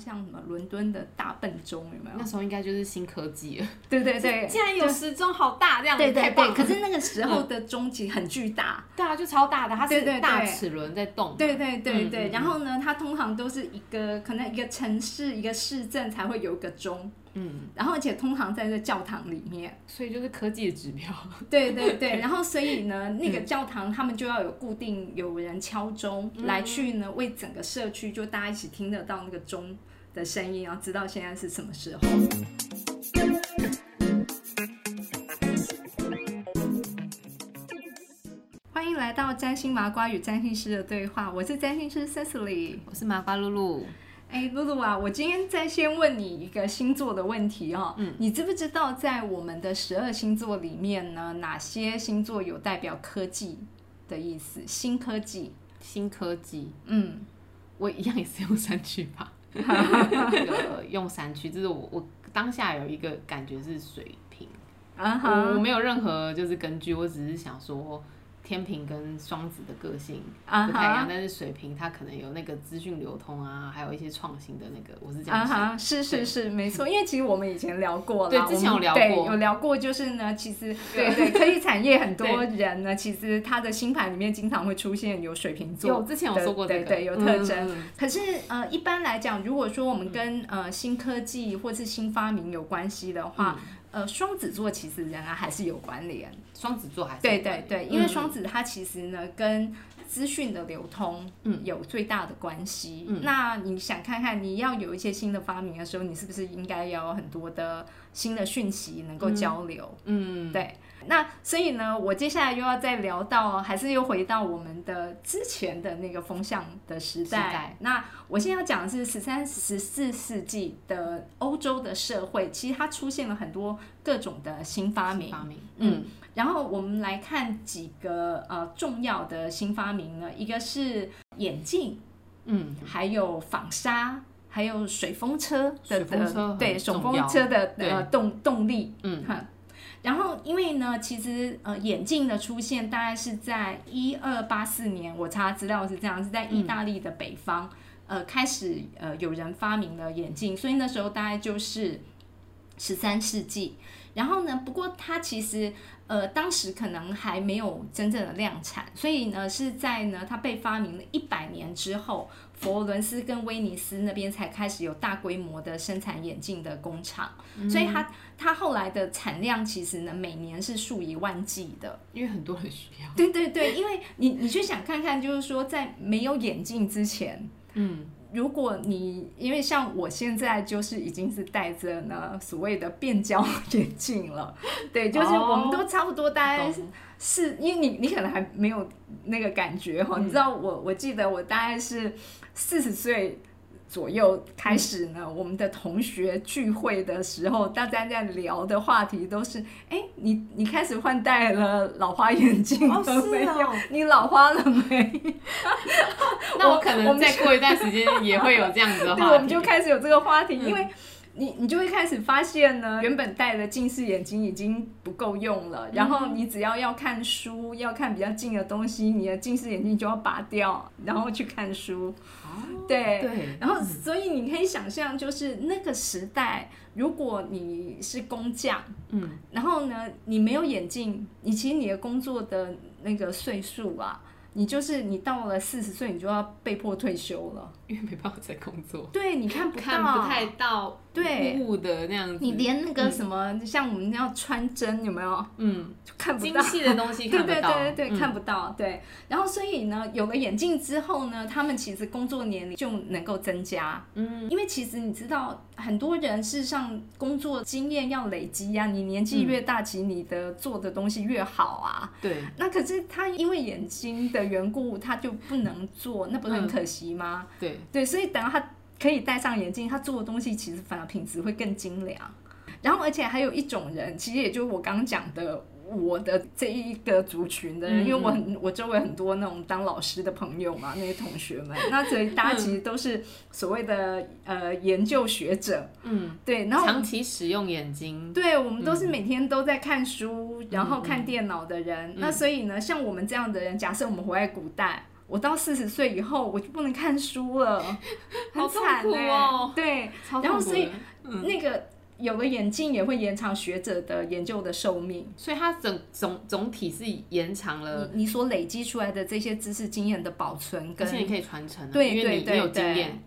像什么伦敦的大笨钟，有没有？那时候应该就是新科技了。对对对，竟然 有时钟好大这样子，对对对。可是那个时候 的钟其实很巨大，对啊，就超大的，它是大齿轮在动。对对对对。然后呢，它通常都是一个可能一个城市一个市镇才会有一个钟，嗯，然后而且通常在这教堂里面。所以就是科技的指标。对对对，然后所以呢，那个教堂他们就要有固定有人敲钟、来去呢，为整个社区就大家一起听得到那个钟的声音，然后知道现在是什么时候。欢迎来到占星麻瓜与占星师的对话，我是占星师 Cecily。我是麻瓜露露，哎，露露啊，我今天再先问你一个星座的问题哦。嗯，你知不知道在我们的十二星座里面呢，哪些星座有代表科技的意思？新科技。新科技，嗯，我一样也是用三句吧，那个用山区，就是我我当下有一个感觉是水平，我，没有任何就是根据，我只是想说。天平跟双子的个性啊不太一样哈，但是水瓶它可能有那个资讯流通啊，还有一些创新的那个，我是这啊样想。哈，是是是，没错。因为其实我们以前聊过了，对之前有聊过有聊过，就是呢，其实对对，科技产业很多人呢，其实他的星盘里面经常会出现有水瓶座有之前有说过这个，对对有特征。可是呃，一般来讲，如果说我们跟呃新科技或是新发明有关系的话，嗯呃，双子座其实仍然还是有关联。双子座还是对有关联对对，因为嗯双子它其实呢跟资讯的流通嗯有最大的关系。嗯那你想看看，你要有一些新的发明的时候，你是不是应该要有很多的新的讯息能够交流？嗯，对，那所以呢，我接下来又要再聊到，还是又回到我们的之前的那个风向的时代。时代那我现在要讲的是十三、十四世纪的欧洲的社会，其实它出现了很多各种的新发明。发明，嗯，然后我们来看几个呃重要的新发明呢，一个是眼镜，嗯，还有纺纱。还有水风车的水风车的对水风车的对。呃动动力，嗯。哈，然后因为呢，其实呃眼镜的出现大概是在一二八四年，我查资料是这样，是在意大利的北方，呃开始呃有人发明了眼镜，所以那时候大概就是十三世纪。然后呢，不过它其实呃当时可能还没有真正的量产，所以呢是在呢它被发明了一百年之后，佛罗伦斯跟威尼斯那边才开始有大规模的生产眼镜的工厂，所以它它后来的产量其实呢每年是数以万计的。因为很多人需要，对对对，因为你你去想看看，就是说在没有眼镜之前，嗯，如果你因为像我现在就是已经是戴着呢所谓的变焦眼镜了，对，就是哦我们都差不多大概是因为你你可能还没有那个感觉哈，嗯你知道我我记得我大概是四十岁。左右开始呢，我们的同学聚会的时候，大家在聊的话题都是：哎，你你开始换戴了老花眼镜哦了没有？你老花了没？那我可能再过一段时间也会有这样子的对，话题，我们就开始有这个话题，嗯因为你你就会开始发现呢，原本戴的近视眼镜已经不够用了，然后你只要要看书，要看比较近的东西，你的近视眼镜就要拔掉，然后去看书。哦，对。对，然后，所以你可以想象，就是那个时代，如果你是工匠，嗯，然后呢，你没有眼镜，你其实你的工作的那个岁数啊，你就是你到了四十岁，你就要被迫退休了。因为没办法在工作，对，你看不到，看不太到对雾的那样子，你连那个什么，像我们要穿针有没有，嗯就看不到。精细的东西对 看不到，对对对对，嗯看不到。对，然后所以呢，有了眼镜之后呢，他们其实工作年龄就能够增加。嗯，因为其实你知道，很多人事实上工作经验要累积呀、你年纪越大，其实你的做的东西越好啊。对，那可是他因为眼睛的缘故，他就不能做，那不是很可惜吗？对，对，所以等到他可以戴上眼镜，他做的东西其实反而品质会更精良。然后，而且还有一种人，其实也就是我刚刚讲的我的这一个族群的人，嗯因为我很我周围很多那种当老师的朋友嘛，那些同学们，那所以大家其实都是所谓的呃研究学者，嗯，对，然后长期使用眼睛，对，我们都是每天都在看书，然后看电脑的人。嗯。那所以呢，像我们这样的人，假设我们活在古代，我到四十岁以后，我就不能看书了，很惨哦对，然后所以那个有了眼镜也会延长学者的研究的寿命。所以它整总总体是延长了，你你所累积出来的这些知识经验的保存跟而且你可以传承啊，对对对对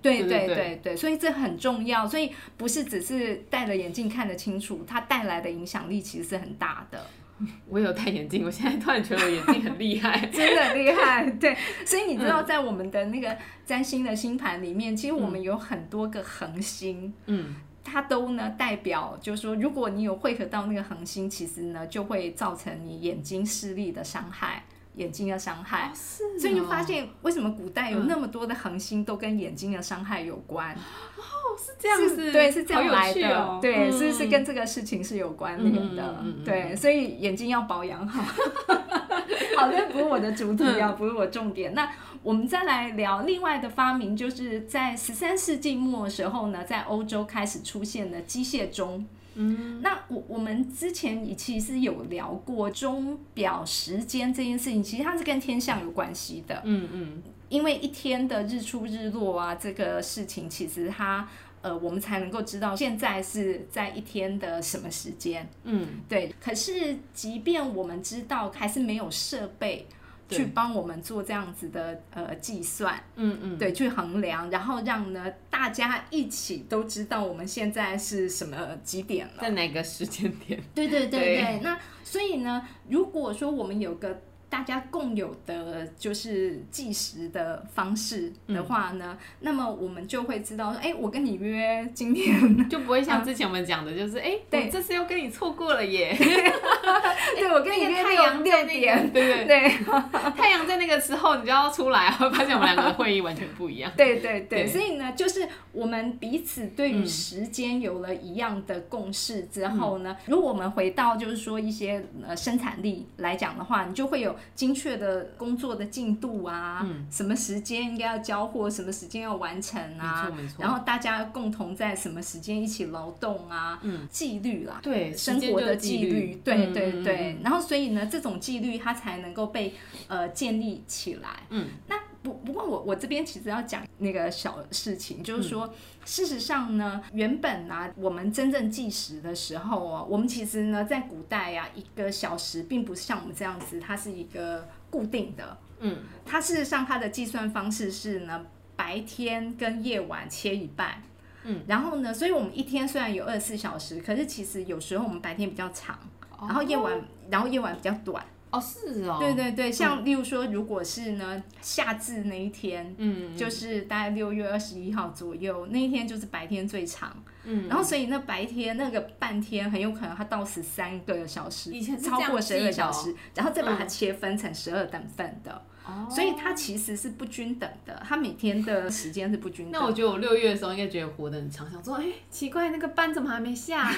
对对对对，所以这很重要。所以不是只是戴了眼镜看得清楚，它带来的影响力其实是很大的，我有戴眼镜，我现在突然觉得我眼镜很厉害。真的厉害。对，所以你知道，在我们的那个占星的星盘里面，其实我们有很多个恒星。嗯，它都呢代表，就是说，如果你有汇合到那个恒星，其实呢就会造成你眼睛视力的伤害，眼睛的伤害。是所以你就发现为什么古代有嗯那么多的恒星都跟眼睛的伤害有关？哦是这样子，对，是这样来的，对，嗯是是跟这个事情是有关联的，对，所以眼睛要保养好。好，这不是我的主题啊，不是我重点。那我们再来聊另外的发明，就是在十三世纪末的时候呢，在欧洲开始出现了机械钟。嗯，那我我们之前也其实有聊过钟表时间这件事情，其实它是跟天象有关系的。嗯嗯，因为一天的日出日落啊，这个事情其实它呃，我们才能够知道现在是在一天的什么时间。嗯，对。可是即便我们知道，还是没有设备对去帮我们做这样子的呃计算，嗯嗯，对，去衡量，然后让呢大家一起都知道我们现在是什么几点了。在哪个时间点？对对对对。对，那所以呢，如果说我们有个大家共有的就是计时的方式的话呢，那么我们就会知道说，哎，我跟你约今天，就不会像之前我们讲的，就是哎，这次又跟你错过了耶。对我跟你约太阳六点，对对，对。太阳在那个时候你就要出来，会发现我们两个的会议完全不一样。对对对，对。所以呢，就是我们彼此对于嗯时间有了一样的共识之后呢，如果我们回到就是说一些呃生产力来讲的话，你就会有精确的工作的进度啊，嗯。什么时间应该要交货，什么时间要完成啊，没错没错。然后大家共同在什么时间一起劳动啊，嗯，纪律啦，对，生活的纪律，对对嗯。对，，然后所以呢，这种纪律它才能够被呃建立起来。嗯，那不不过我我这边其实要讲那个小事情，就是说，嗯。事实上呢，原本啊，我们真正计时的时候啊，我们其实呢，在古代呀、一个小时并不是像我们这样子，它是一个固定的，嗯，它事实上它的计算方式是呢，白天跟夜晚切一半。嗯，然后呢，所以我们一天虽然有二十四小时，可是其实有时候我们白天比较长，然后夜晚，然后夜晚比较短。哦是哦，对对对，像例如说，如果是呢夏至那一天，嗯，就是大概六月二十一号左右，那一天就是白天最长。嗯，然后所以那白天那个半天很有可能它到十三个小时，以前超过十二小时，然后再把它切分成十二等份的，哦所以它其实是不均等的，它每天的时间是不均等那我觉得我六月的时候应该觉得活得很长，想说，哎、奇怪，那个班怎么还没下？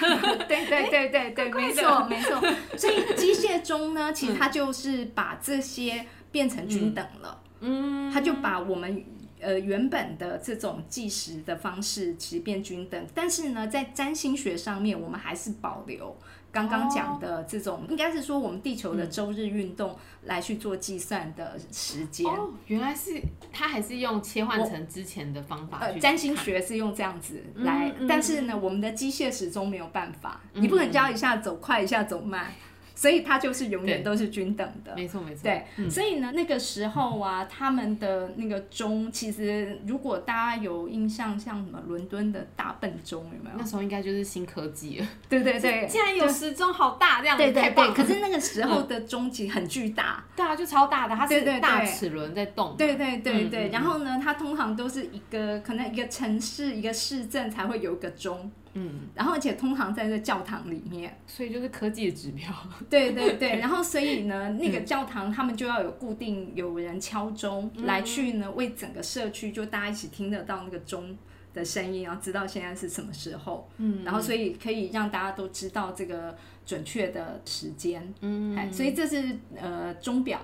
对对对对对，没错没错。所以机械钟呢，其实它就是把这些变成均等了，嗯，它就把我们。呃，原本的这种计时的方式其实变均等，但是呢，在占星学上面，我们还是保留刚刚讲的这种，应该是说我们地球的周日运动来去做计算的时间。哦，原来是它还是用切换成之前的方法占星学是用这样子来，嗯嗯但是呢，我们的机械始终没有办法，嗯你不能叫一下走快，一下走慢，所以它就是永远都是均等的。没错没错，对，嗯所以呢，那个时候啊，他们的那个钟，其实如果大家有印象，像什么伦敦的大笨钟，有没有那？时候应该就是新科技了。对对对，竟然有时钟好大，这样对对对。太棒了可是那个时候的钟其实很巨大，对啊，就超大的，它对对对是大齿轮在动。对对对对。然后呢，它通常都是一个可能一个城市一个市镇才会有一个钟，嗯，然后而且通常在这教堂里面。所以就是科技的指标。对对对，然后所以呢，那嗯个教堂他们就要有固定有人敲钟、嗯来去呢，为整个社区就大家一起听得到那个钟的声音，然后知道现在是什么时候，嗯然后所以可以让大家都知道这个准确的时间，嗯哎，所以这是呃钟表。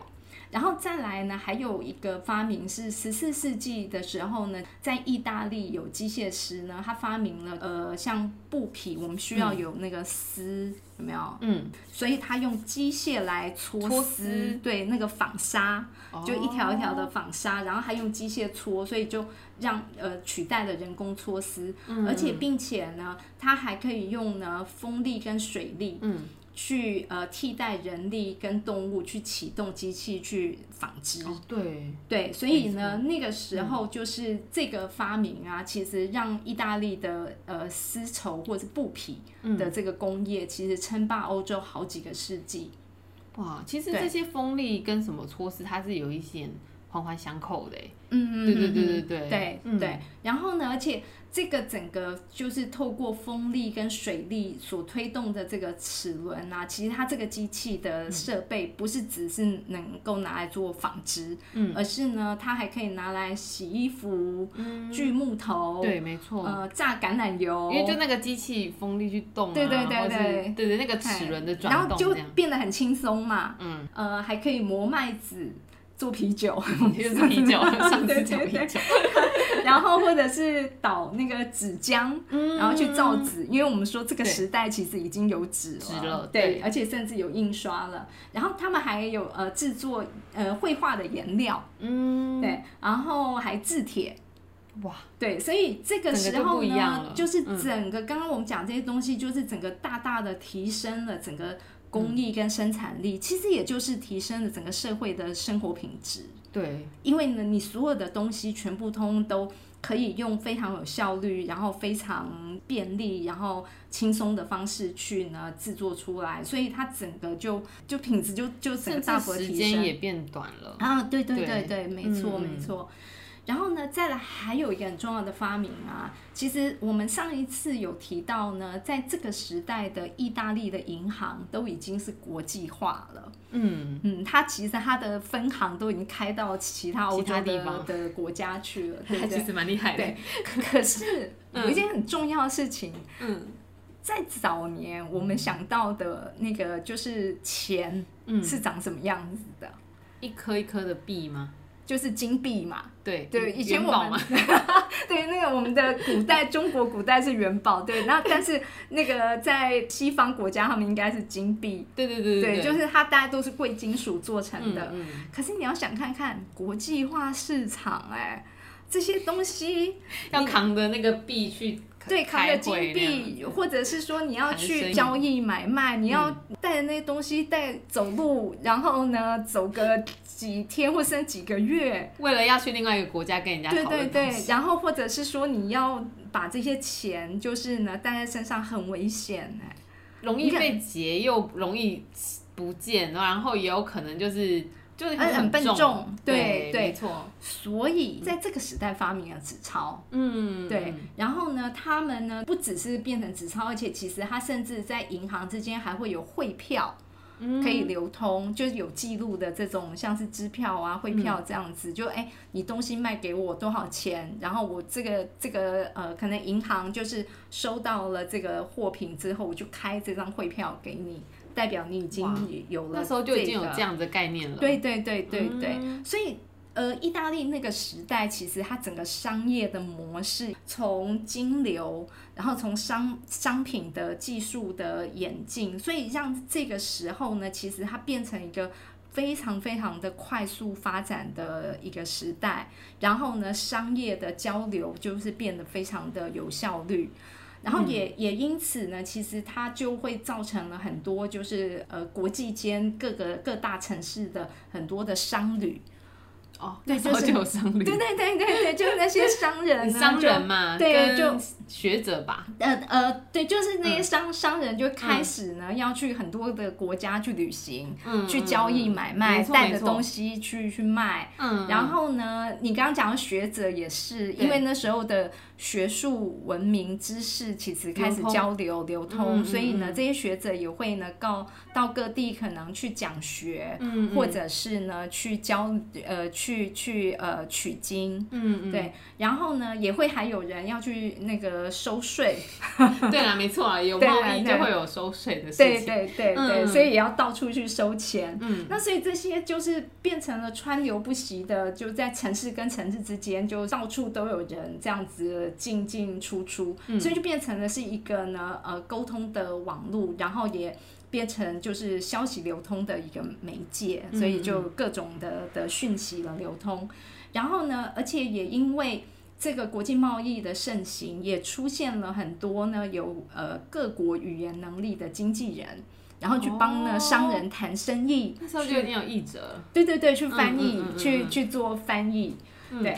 然后再来呢，还有一个发明是十四世纪的时候呢，在意大利有机械师呢，他发明了呃像布匹，我们需要有那个丝。有没有？嗯，所以他用机械来搓搓丝，对，那个纺纱，就一条一条的哦纺纱，然后还用机械搓，所以就让呃取代了人工搓丝，嗯。而且并且呢，它还可以用呢风力跟水力，嗯，去呃替代人力跟动物去启动机器去纺织。哦，对，对，所以呢，那个时候就是这个发明啊，其实让意大利的呃丝绸或者是布匹的这个工业，其实称霸欧洲好几个世纪。哇，其实对这些风力跟什么措施，它是有一些环环相扣的嗯。嗯对对对对对对嗯对。然后呢，而且这个整个就是透过风力跟水力所推动的这个齿轮啊，其实它这个机器的设备不是只是能够拿来做纺织，嗯，而是呢，它还可以拿来洗衣服、锯木头，对，没错。呃，榨橄榄油，因为就那个机器风力去动啊，对对对对对对，那个齿轮的转然后就变得很轻松嘛。嗯，呃，还可以磨麦子 做啤酒，就是啤酒，上次讲啤酒，然后或者是倒那个纸浆，嗯。然后去造纸，因为我们说这个时代其实已经有纸了，对，而且甚至有印刷了。然后他们还有呃制作呃绘画的颜料，嗯，对，然后还制铁。哇，对，所以这个时候呢，就是嗯。整个刚刚我们讲这些东西，就是整个大大的提升了整个工艺跟生产力，其实也就是提升了整个社会的生活品质。对，因为呢，你所有的东西全部通都可以用非常有效率，然后非常便利，然后轻松的方式去呢制作出来，所以它整个就就品质就就整个甚大幅至时的提升间也变短了。啊！对对对对对，没错嗯没错。然后呢，再来还有一个很重要的发明啊，其实我们上一次有提到呢，在这个时代的意大利的银行都已经是国际化了。嗯，嗯，它其实它的分行都已经开到其他欧其他洲的地方的国家去了，对不对？其实蛮厉害的。对，可可是有一件很重要的事情，嗯在早年我们想到的那个就是钱嗯，是长什么样子的，一颗一颗的币吗？就是金币嘛。对 对，以前我们对那个我们的古代 中国古代是元宝，对，那但是那个在西方国家他们应该是金币，对对对对，对，就是它大家都是贵金属做成嗯的。嗯，可是你要想看看国际化市场、哎，这些东西要扛着那个币去对，扛着金币，或者是说你要去交易买卖，你要嗯。带着那些东西带走路，然后呢走个几天或甚至几个月，为了要去另外一个国家跟人家对讨对对，论东西。然后或者是说你要把这些钱就是呢带在身上很危险哎、容易被劫又容易不见，然后也有可能就是就是而且很笨重，对对没错，所以在这个时代发明了纸钞。嗯，对，然后呢，他们呢不只是变成纸钞，而且其实它甚至在银行之间还会有汇票。嗯。可以流通，就是有记录的这种，像是支票啊、汇票这样子，就哎、你东西卖给我多少钱，然后我这个这个呃，可能银行就是收到了这个货品之后，我就开这张汇票给你，代表你已经有了、那时候就已经有这。样的概念了，对对对对对，嗯所以呃，意大利那个时代，其实它整个商业的模式，从金流，然后从商商品的技术的演进，所以让这个时候呢，其实它变成一个。非常非常的快速发展的一个时代，然后呢，商业的交流就是变得非常的有效率，然后也、也因此呢，其实它就会造成了很多就是呃国际间各个各大城市的很多的商旅，哦，对就是商旅，对对对对对，就是那些商人呢，商人嘛，对跟就学者吧，呃呃，对，就是那嗯。些商、商人就开始呢、要去很多的国家去旅行，嗯，去交易买卖，带着东西去去卖。嗯，然后呢，你刚刚讲的学者也是，因为那时候的学术文明知识其实开始交流流通，嗯所以呢，嗯这些学者也会呢告到各地可能去讲学，嗯，嗯或者是呢去教呃去去呃取经。嗯嗯，对，然后呢，也会还有人要去那个收税。对啦，没错啊，有对贸易就会有收税的事情。对对对所以也要到处去收钱。嗯，那所以这些就是变成了川流不息的，就在城市跟城市之间，就到处都有人这样子进进出出，嗯所以就变成了是一个呢呃沟通的网络，然后也。变成就是消息流通的一个媒介，嗯所以就各种的的讯息的流通，然后呢，而且也因为这个国际贸易的盛行，也出现了很多呢有呃各国语言能力的经纪人，然后去帮呢、哦商人谈生意，那时候就一定有译者。对对对，去翻译，嗯嗯嗯嗯去嗯去做翻译，嗯对，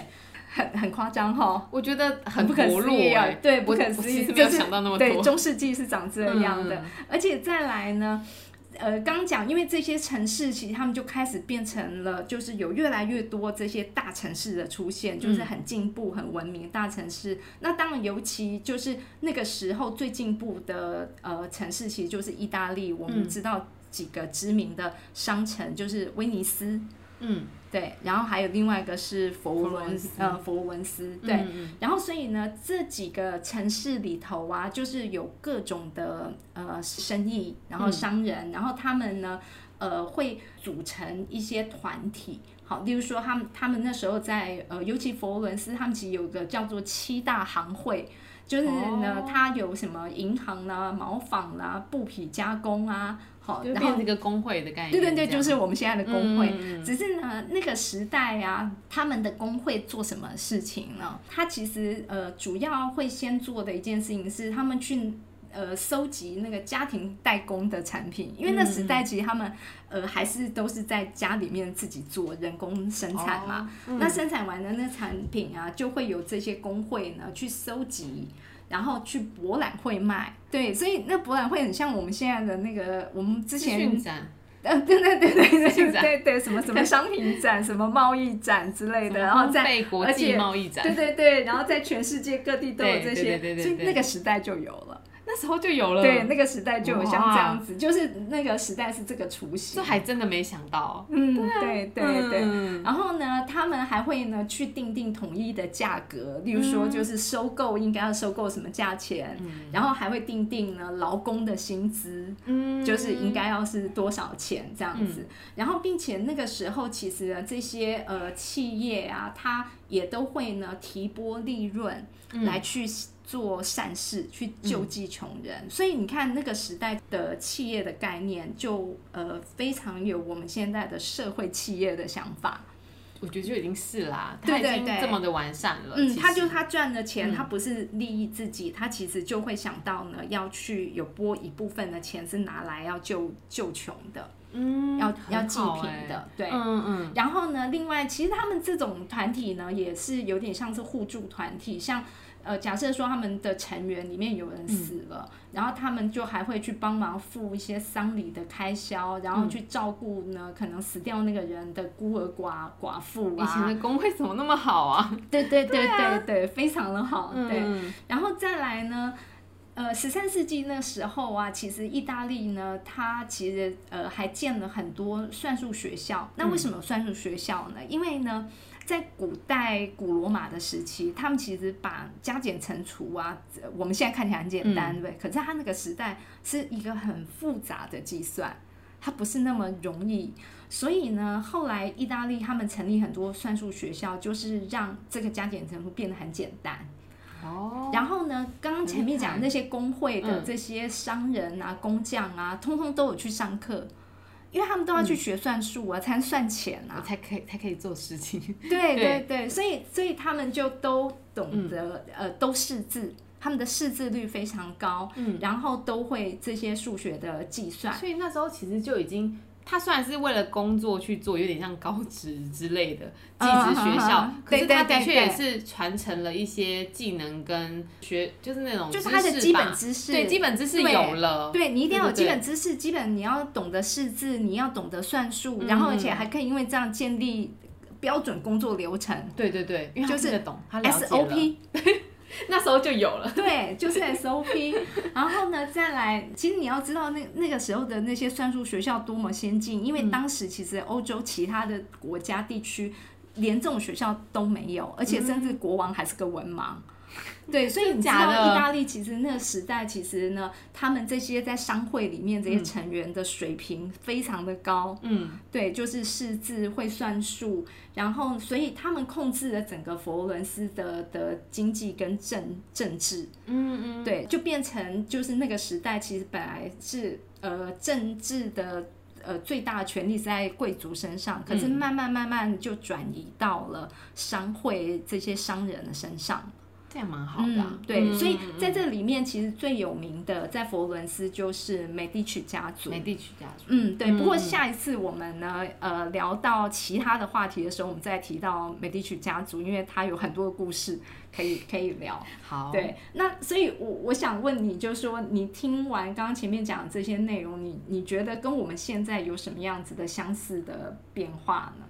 很很夸张哈，我觉得很不可思议啊哎，，对，不可思议，就是想到那么对，多。中世纪是长这样的，嗯而且再来呢。呃，刚讲，因为这些城市其实他们就开始变成了，就是有越来越多这些大城市的出现，就是很进步、很文明的大城市。那当然，尤其就是那个时候最进步的呃城市，其实就是意大利。我们嗯知道几个知名的商城，就是威尼斯，嗯，对，然后还有另外一个是佛罗呃佛罗伦斯，对，嗯嗯然后所以呢，这几个城市里头啊，就是有各种的呃生意，然后商人，然后他们呢呃会组成一些团体。好，例如说他们他们那时候在呃，尤其佛罗伦斯，他们其实有个叫做七大行会。就是呢，哦它有什么银行啦、毛纺啦、布匹加工啊，好，然后变成一个工会的概念。对对对，就是我们现在的工会。只是呢，那个时代啊，他们的工会做什么事情呢？他其实呃，主要会先做的一件事情是，他们去呃收集那个家庭代工的产品，因为那时代其实他们呃还是都是在家里面自己做人工生产嘛。哦嗯那生产完的那产品啊，就会有这些工会呢去收集。然后去博览会卖，对，所以那博览会很像我们现在的那个，我们之前呃，对对对对对对对，什么什么 商品展、什么贸易展之类的，然后在被国际而且贸易展对，对对，然后在全世界各地都有这些，对对对对那个时代就有了。那时候就有了。对，那个时代就有像哇这样子，就是那个时代是这个雏形。这还真的没想到。嗯，对对对。嗯然后呢，他们还会呢去定定统一的价格，例如说就是收购应该要收购什么价钱，然后还会定定呢劳工的薪资，嗯就是应该要是多少钱这样子。然后，并且那个时候其实呢，这些呃企业啊，它也都会呢提拨利润来去做善事，去救济穷人。所以你看那个时代的企业的概念就，呃非常有我们现在的社会企业的想法。我觉得就已经是啦，对对他已经对这么的完善了。嗯，他就他赚的钱，嗯他不是利益自己，他其实就会想到呢，要去有拨一部分的钱是拿来要救救穷的，嗯要很要济贫的，对。嗯嗯然后呢，另外其实他们这种团体呢，也是有点像是互助团体，像。呃，假设说他们的成员里面有人死了，嗯然后他们就还会去帮忙付一些丧礼的开销，然后去照顾呢、可能死掉那个人的孤儿寡寡妇以前啊，的工会怎么那么好啊？对对对啊对对，非常的好，对。嗯然后再来呢，呃，十三世纪那时候啊，其实意大利呢，它其实呃还建了很多算术学校。那为什么算术学校呢？因为呢，在古代古罗马的时期，他们其实把加减乘除啊，呃我们现在看起来很简单，对不对？可是他那个时代是一个很复杂的计算。它不是那么容易，所以呢，后来意大利他们成立很多算术学校，就是让这个加减乘除变得很简单。哦，然后呢，刚刚前面讲的那些工会的嗯这些商人啊、工匠啊，通通都有去上课，因为他们都要去学算术啊，才能算钱我啊。才可以才可以做事情。对对对对，所以所以他们就都懂得、呃，都识字，他们的识字率非常高，嗯然后都会这些数学的计算。所以那时候其实就已经，他虽然是为了工作去做，有点像高职之类的技职学校，可是他的确也是传承了一些技能跟学，就是那种就是他的基本知识，对基本知识有了，对你一定要有基本知识，基本你要懂得识字，你要懂得算术，嗯。然后而且还可以因为这样建立标准工作流程。对对对，因为他就是听得懂，他了解了。SOP 那时候就有了。对，就是 SOP。然后呢，再来，其实你要知道那那个时候的那些算术学校多么先进，因为当时其实欧洲其他的国家地区连这种学校都没有，而且甚至国王还是个文盲。对，所以你知道意大利其实那个时代，其实呢，他们这些在商会里面这些成员的水平非常的高，嗯，对，就是识字会算数，然后所以他们控制了整个佛罗伦斯的的经济跟政政治，嗯嗯，对，就变成就是那个时代其实本来是呃政治的。呃，最大的权力是在贵族身上，可是慢慢慢慢就转移到了商会这些商人的身上。这样蛮好的啊、嗯，对，嗯所以嗯在这里面，其实最有名的在佛罗伦斯就是美第奇家族。美第奇家族，嗯，对。嗯不过下一次我们呢，呃，聊到其他的话题的时候，我们再提到美第奇家族，因为它有很多的故事可以可以聊。好，对，那所以我，我想问你，就是说，你听完刚刚前面讲的这些内容，你你觉得跟我们现在有什么样子的相似的变化呢？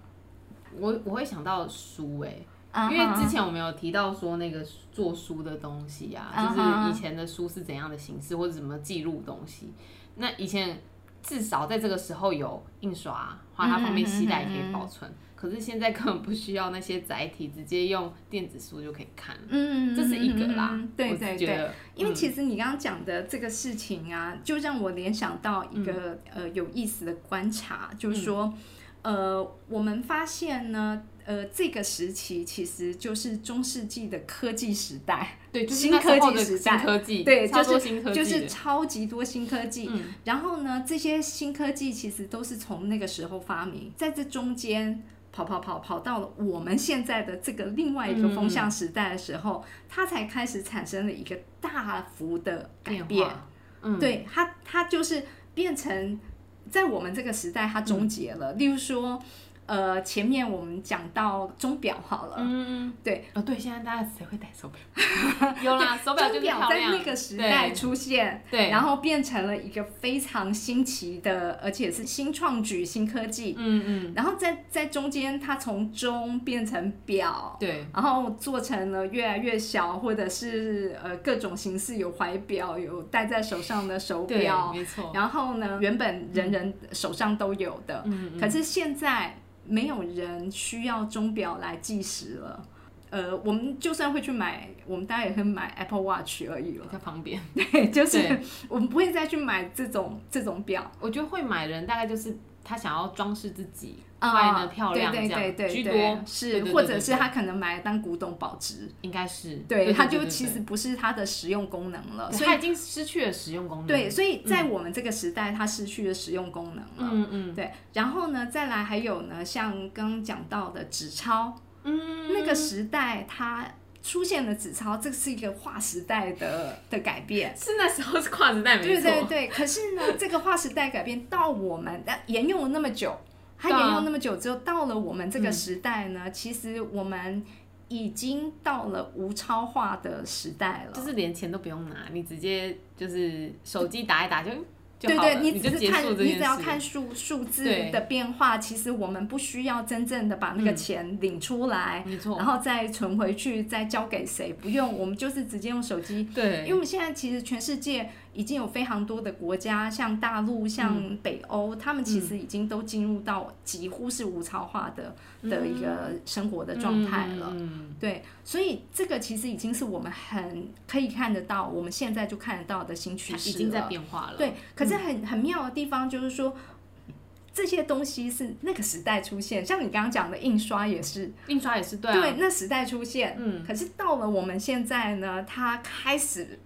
我我会想到书哎、啊因为之前我们有提到说那个做书的东西啊，啊就是以前的书是怎样的形式或者怎么记录东西。那以前至少在这个时候有印刷，画它方便携带可以保存。可是现在根本不需要那些载体，直接用电子书就可以看了。嗯，这是一个啦，嗯对我对对。因为嗯其实你刚刚讲的这个事情啊，就让我联想到一个、呃有意思的观察，就是说，呃，我们发现呢，呃，这个时期其实就是中世纪的科技时代，对，就是新科技时代新科技，对，就是新科技，就是超级多新科技。嗯然后呢，这些新科技其实都是从那个时候发明，在这中间。跑跑跑跑到了我们现在的这个另外一个风向时代的时候，它才开始产生了一个大幅的改变嗯，对它，它就是变成在我们这个时代，它终结了。例如说，呃，前面我们讲到钟表好了，嗯，对，哦对，现在大家谁会戴手表？有啦，手表就在，那个时代出现，对。然后变成了一个非常新奇的，而且是新创举、新科技。嗯嗯，然后在在中间，它从钟变成表，对，然后做成了越来越小，或者是呃各种形式，有怀表，有戴在手上的手对，表，没错，然后呢，原本人人手上都有的，嗯嗯。可是现在没有人需要钟表来计时了。呃，我们就算会去买，我们大家也会买 Apple Watch 而已了在旁边。对，就是我们不会再去买这种这种表我觉得会买人大概就是他想要装饰自己，啊快的漂亮这对样对对对对居多，是，对对对或者是对对他可能买来当古董保值，应该是，对，对它就其实不是它的实用功能了，所以它已经失去了实用功能。对，所以在我们这个时代，它失去了实用功能了。嗯嗯对，然后呢，再来还有呢，像刚刚讲到的纸钞，嗯，那个时代它出现了纸钞，这是一个划时代的的改变。是那时候是跨时代没对错，对对，可是呢，这个划时代改变到我们，但沿用了那么久，它沿用那么久之后，到了我们这个时代呢，其实我们已经到了无超化的时代了。就是连钱都不用拿，你直接就是手机打一打就就对对，你只是看你只要。看数数字的变化，其实我们不需要真正的把那个嗯钱领出来，然，后再存回去，再交给谁，不用，我们就是直接用手机。对因为，我们现在其实全世界已经有非常多的国家，像大陆、像北欧，他们其实已经都进入到几乎是无超化的、的一个生活的状态了。对，所以这个其实已经是我们很可以看得到，我们现在就看得到的新趋势已经在变化了。对，可是很很妙的地方就是说，这些东西是那个时代出现，像你刚刚讲的印刷也是，印刷也是对啊，那时代出现。嗯，可是到了我们现在呢，它开始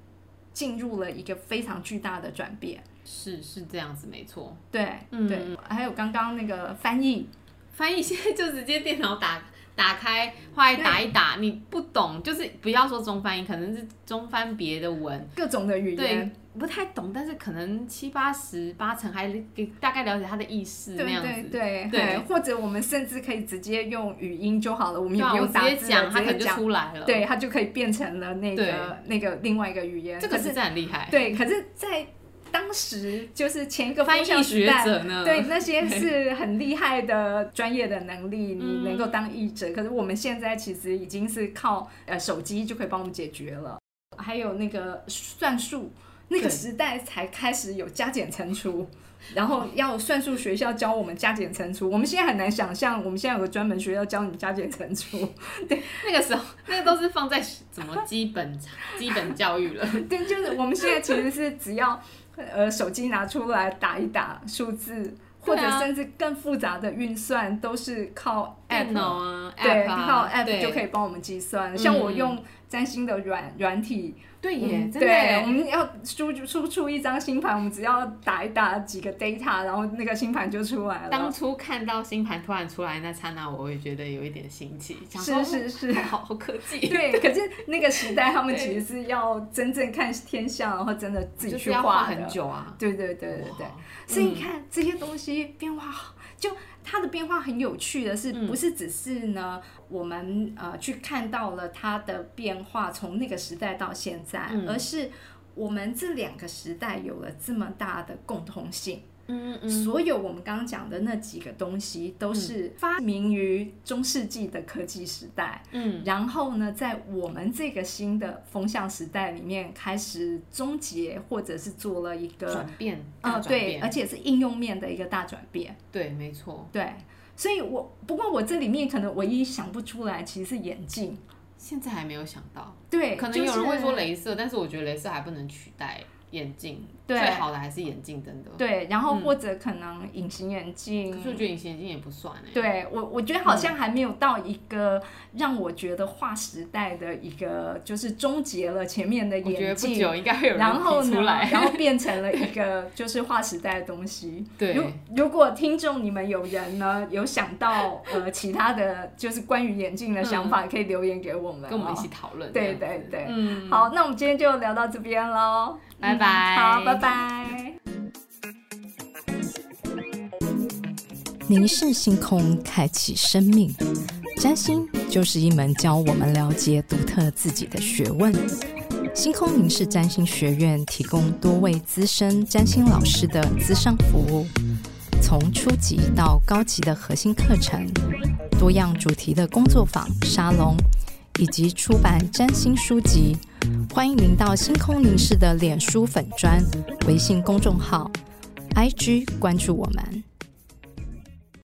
进入了一个非常巨大的转变。是是这样子，没错。对，嗯对，还有刚刚那个翻译，翻译现在就直接电脑打打开，后来打一打，你不懂就是不要说中翻译，可能是中翻别的文，各种的语对言，，不太懂，但是可能七八十八成还给大概了解它的意思那样子。对对对嘿或者我们甚至可以直接用语音就好了，我们也不用打字了，接讲，它可能就出来了。，对，它就可以变成了那个那个另外一个语言。这个实在很厉害。对，可是，在当时就是前一个翻译学，者呢？对那些是很厉害的专业的能力，你嗯能够当译者。可是我们现在其实已经是靠呃手机就可以帮我们解决了。还有那个算术，那个时代才开始有加减乘除。然后要算术学校教我们加减乘除，我们现在很难想象，我们现在有个专门学校教你加减乘除。对，那个时候那个都是放在什么基本基本教育了。对，就是我们现在其实是只要呃手机拿出来打一打数字，或者甚至更复杂的运算都是靠 app 啊，对，靠 app 就可以帮我们计算。像我用占星的软软体。对耶，对，我们要输输出一张星盘，我们只要打一打几个 data，然后那个星盘就出来了。当初看到星盘突然出来那刹那，我会觉得有一点新奇，是是是，好好科技。对，可是那个时代他们其实是要真正看天象，然后真的自己去画很久啊。对对对对对，所以你看这些东西变化就。它的变化很有趣的是，不是只是呢？我们呃去看到了它的变化，从那个时代到现在，而是我们这两个时代有了这么大的共通性。嗯嗯，所有我们刚刚讲的那几个东西，都是发明于中世纪的科技时代。嗯，然后呢，在我们这个新的风向时代里面，开始终结，或者是做了一个转变。啊，对，而且是应用面的一个大转变。对，没错。对，所以我不过我这里面可能唯一想不出来，其实是眼镜。现在还没有想到。对，可能有人会说镭射，但是我觉得镭射还不能取代眼镜。最好的还是眼镜，真的。对，然后或者可能隐形眼镜。可是我觉得隐形眼镜也不算哎。对我，我觉得好像还没有到一个让我觉得划时代的一个，就是终结了前面的眼镜。不久应该会有人出来，然后变成了一个就是划时代的东西。对。如如果听众你们有人呢有想到呃其他的就是关于眼镜的想法，可以留言给我们，跟我们一起讨论。对对对，嗯。好，那我们今天就聊到这边喽。拜拜，好，拜拜。凝视星空，开启生命。占星就是一门教我们了解独特自己的学问。星空凝视占星学院提供多位资深占星老师的资商服务，从初级到高级的核心课程，多样主题的工作坊、沙龙，以及出版占星书籍。欢迎您到星空凝视的脸书粉砖、微信公众号、IG 关注我们。